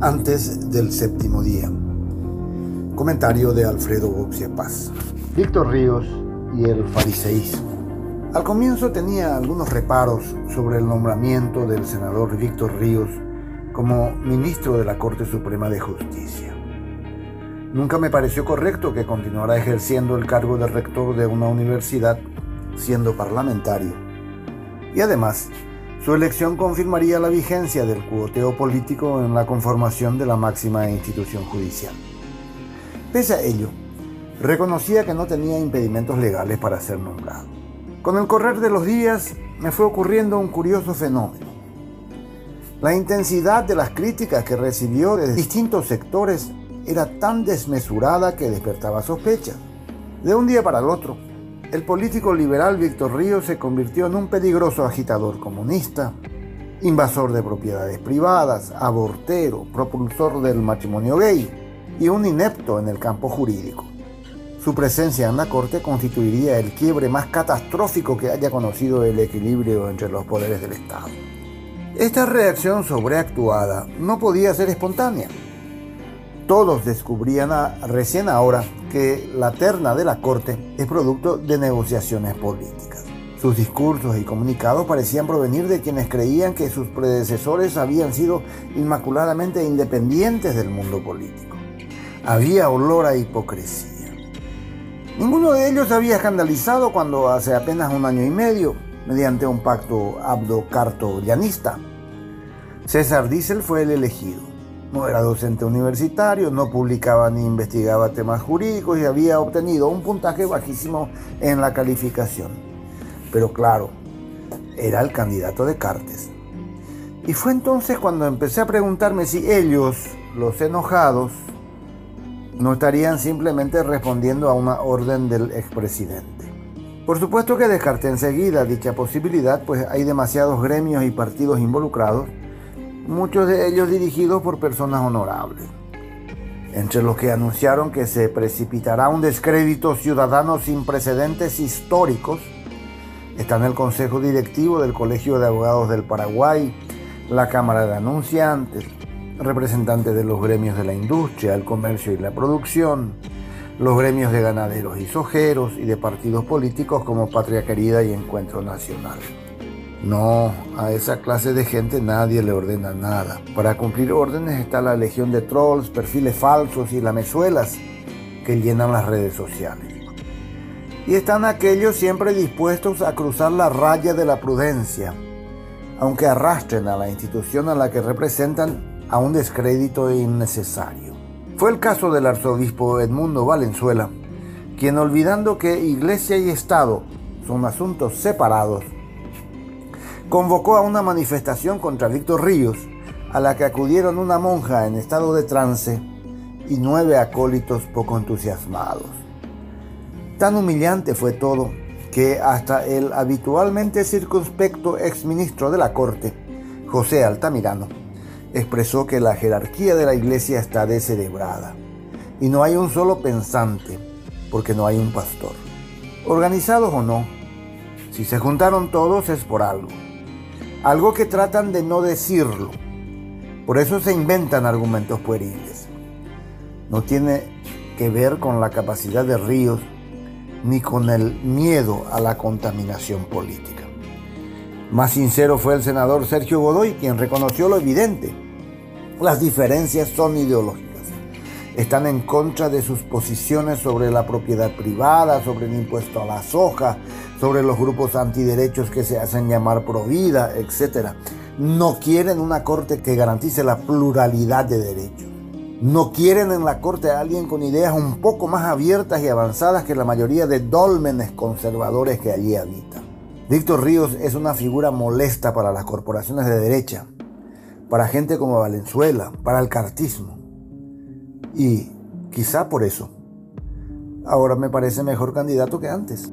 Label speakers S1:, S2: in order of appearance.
S1: antes del séptimo día. Comentario de Alfredo Boxia Paz. Víctor Ríos y el fariseísmo. Al comienzo tenía algunos reparos sobre el nombramiento del senador Víctor Ríos como ministro de la Corte Suprema de Justicia. Nunca me pareció correcto que continuara ejerciendo el cargo de rector de una universidad siendo parlamentario. Y además, su elección confirmaría la vigencia del cuoteo político en la conformación de la máxima institución judicial. Pese a ello, reconocía que no tenía impedimentos legales para ser nombrado. Con el correr de los días me fue ocurriendo un curioso fenómeno. La intensidad de las críticas que recibió de distintos sectores era tan desmesurada que despertaba sospechas. De un día para el otro, el político liberal Víctor Ríos se convirtió en un peligroso agitador comunista, invasor de propiedades privadas, abortero, propulsor del matrimonio gay y un inepto en el campo jurídico. Su presencia en la corte constituiría el quiebre más catastrófico que haya conocido el equilibrio entre los poderes del Estado. Esta reacción sobreactuada no podía ser espontánea todos descubrían recién ahora que la terna de la Corte es producto de negociaciones políticas. Sus discursos y comunicados parecían provenir de quienes creían que sus predecesores habían sido inmaculadamente independientes del mundo político. Había olor a hipocresía. Ninguno de ellos había escandalizado cuando hace apenas un año y medio, mediante un pacto abdo-carto-llanista, César Diesel fue el elegido no era docente universitario, no publicaba ni investigaba temas jurídicos y había obtenido un puntaje bajísimo en la calificación. Pero claro, era el candidato de Cartes. Y fue entonces cuando empecé a preguntarme si ellos, los enojados, no estarían simplemente respondiendo a una orden del expresidente. Por supuesto que descarté enseguida dicha posibilidad, pues hay demasiados gremios y partidos involucrados muchos de ellos dirigidos por personas honorables. Entre los que anunciaron que se precipitará un descrédito ciudadano sin precedentes históricos, están el Consejo Directivo del Colegio de Abogados del Paraguay, la Cámara de Anunciantes, representantes de los gremios de la industria, el comercio y la producción, los gremios de ganaderos y sojeros y de partidos políticos como Patria Querida y Encuentro Nacional. No, a esa clase de gente nadie le ordena nada. Para cumplir órdenes está la legión de trolls, perfiles falsos y lamezuelas que llenan las redes sociales. Y están aquellos siempre dispuestos a cruzar la raya de la prudencia, aunque arrastren a la institución a la que representan a un descrédito innecesario. Fue el caso del arzobispo Edmundo Valenzuela, quien olvidando que iglesia y Estado son asuntos separados, convocó a una manifestación contra Víctor Ríos, a la que acudieron una monja en estado de trance y nueve acólitos poco entusiasmados. Tan humillante fue todo que hasta el habitualmente circunspecto exministro de la Corte, José Altamirano, expresó que la jerarquía de la Iglesia está descerebrada y no hay un solo pensante porque no hay un pastor. Organizados o no, si se juntaron todos es por algo algo que tratan de no decirlo. Por eso se inventan argumentos pueriles. No tiene que ver con la capacidad de Ríos ni con el miedo a la contaminación política. Más sincero fue el senador Sergio Godoy, quien reconoció lo evidente. Las diferencias son ideológicas. Están en contra de sus posiciones sobre la propiedad privada, sobre el impuesto a la soja, sobre los grupos antiderechos que se hacen llamar provida, etc. No quieren una corte que garantice la pluralidad de derechos. No quieren en la corte a alguien con ideas un poco más abiertas y avanzadas que la mayoría de dólmenes conservadores que allí habitan. Víctor Ríos es una figura molesta para las corporaciones de derecha, para gente como Valenzuela, para el cartismo. Y quizá por eso, ahora me parece mejor candidato que antes.